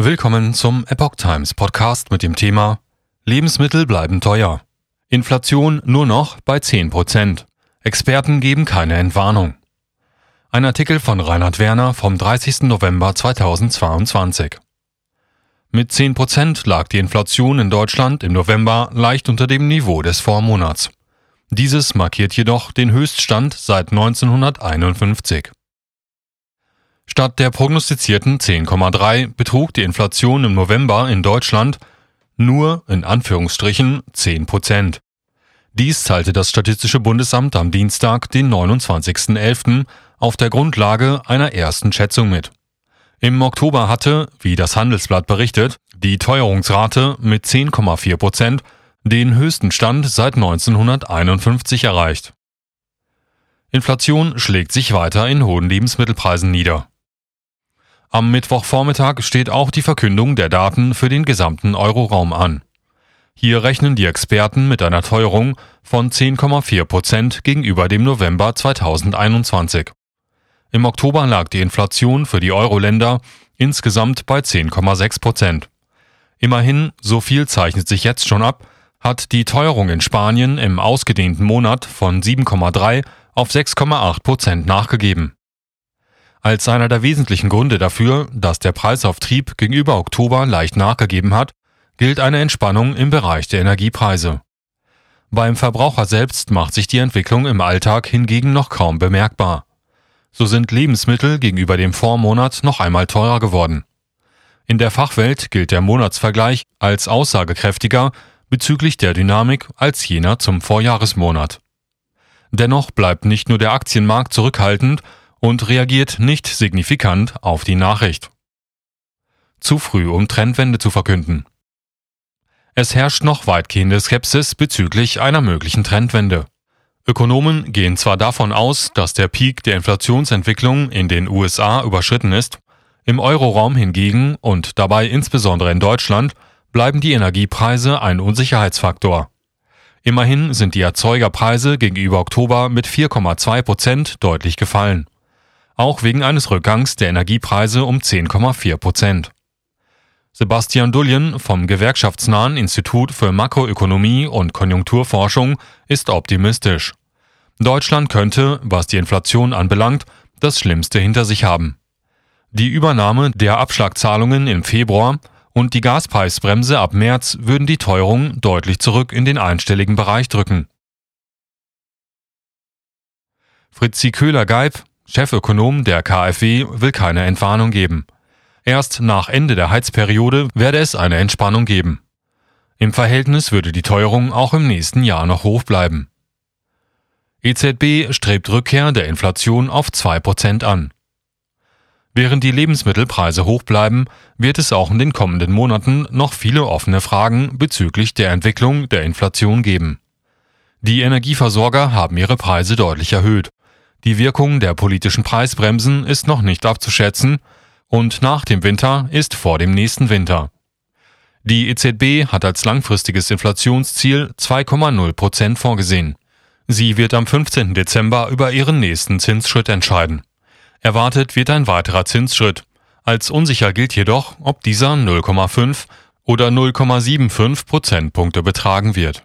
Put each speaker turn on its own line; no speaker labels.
Willkommen zum Epoch Times Podcast mit dem Thema Lebensmittel bleiben teuer. Inflation nur noch bei 10 Prozent. Experten geben keine Entwarnung. Ein Artikel von Reinhard Werner vom 30. November 2022. Mit 10 Prozent lag die Inflation in Deutschland im November leicht unter dem Niveau des Vormonats. Dieses markiert jedoch den Höchststand seit 1951. Statt der prognostizierten 10,3 betrug die Inflation im November in Deutschland nur in Anführungsstrichen 10 Prozent. Dies teilte das Statistische Bundesamt am Dienstag, den 29.11., auf der Grundlage einer ersten Schätzung mit. Im Oktober hatte, wie das Handelsblatt berichtet, die Teuerungsrate mit 10,4 Prozent den höchsten Stand seit 1951 erreicht. Inflation schlägt sich weiter in hohen Lebensmittelpreisen nieder. Am Mittwochvormittag steht auch die Verkündung der Daten für den gesamten Euroraum an. Hier rechnen die Experten mit einer Teuerung von 10,4 Prozent gegenüber dem November 2021. Im Oktober lag die Inflation für die Euro-Länder insgesamt bei 10,6 Prozent. Immerhin, so viel zeichnet sich jetzt schon ab, hat die Teuerung in Spanien im ausgedehnten Monat von 7,3 auf 6,8 Prozent nachgegeben. Als einer der wesentlichen Gründe dafür, dass der Preisauftrieb gegenüber Oktober leicht nachgegeben hat, gilt eine Entspannung im Bereich der Energiepreise. Beim Verbraucher selbst macht sich die Entwicklung im Alltag hingegen noch kaum bemerkbar. So sind Lebensmittel gegenüber dem Vormonat noch einmal teurer geworden. In der Fachwelt gilt der Monatsvergleich als aussagekräftiger bezüglich der Dynamik als jener zum Vorjahresmonat. Dennoch bleibt nicht nur der Aktienmarkt zurückhaltend, und reagiert nicht signifikant auf die Nachricht. Zu früh, um Trendwende zu verkünden. Es herrscht noch weitgehende Skepsis bezüglich einer möglichen Trendwende. Ökonomen gehen zwar davon aus, dass der Peak der Inflationsentwicklung in den USA überschritten ist, im Euroraum hingegen und dabei insbesondere in Deutschland bleiben die Energiepreise ein Unsicherheitsfaktor. Immerhin sind die Erzeugerpreise gegenüber Oktober mit 4,2 Prozent deutlich gefallen auch wegen eines Rückgangs der Energiepreise um 10,4 Prozent. Sebastian Duljen vom gewerkschaftsnahen Institut für Makroökonomie und Konjunkturforschung ist optimistisch. Deutschland könnte, was die Inflation anbelangt, das Schlimmste hinter sich haben. Die Übernahme der Abschlagzahlungen im Februar und die Gaspreisbremse ab März würden die Teuerung deutlich zurück in den einstelligen Bereich drücken. Fritzi Köhler-Geib, Chefökonom der KfW will keine Entwarnung geben. Erst nach Ende der Heizperiode werde es eine Entspannung geben. Im Verhältnis würde die Teuerung auch im nächsten Jahr noch hoch bleiben. EZB strebt Rückkehr der Inflation auf 2% an. Während die Lebensmittelpreise hoch bleiben, wird es auch in den kommenden Monaten noch viele offene Fragen bezüglich der Entwicklung der Inflation geben. Die Energieversorger haben ihre Preise deutlich erhöht die Wirkung der politischen Preisbremsen ist noch nicht abzuschätzen und nach dem Winter ist vor dem nächsten Winter. Die EZB hat als langfristiges Inflationsziel 2,0 Prozent vorgesehen. Sie wird am 15. Dezember über ihren nächsten Zinsschritt entscheiden. Erwartet wird ein weiterer Zinsschritt. Als unsicher gilt jedoch, ob dieser 0,5 oder 0,75 Prozentpunkte betragen wird.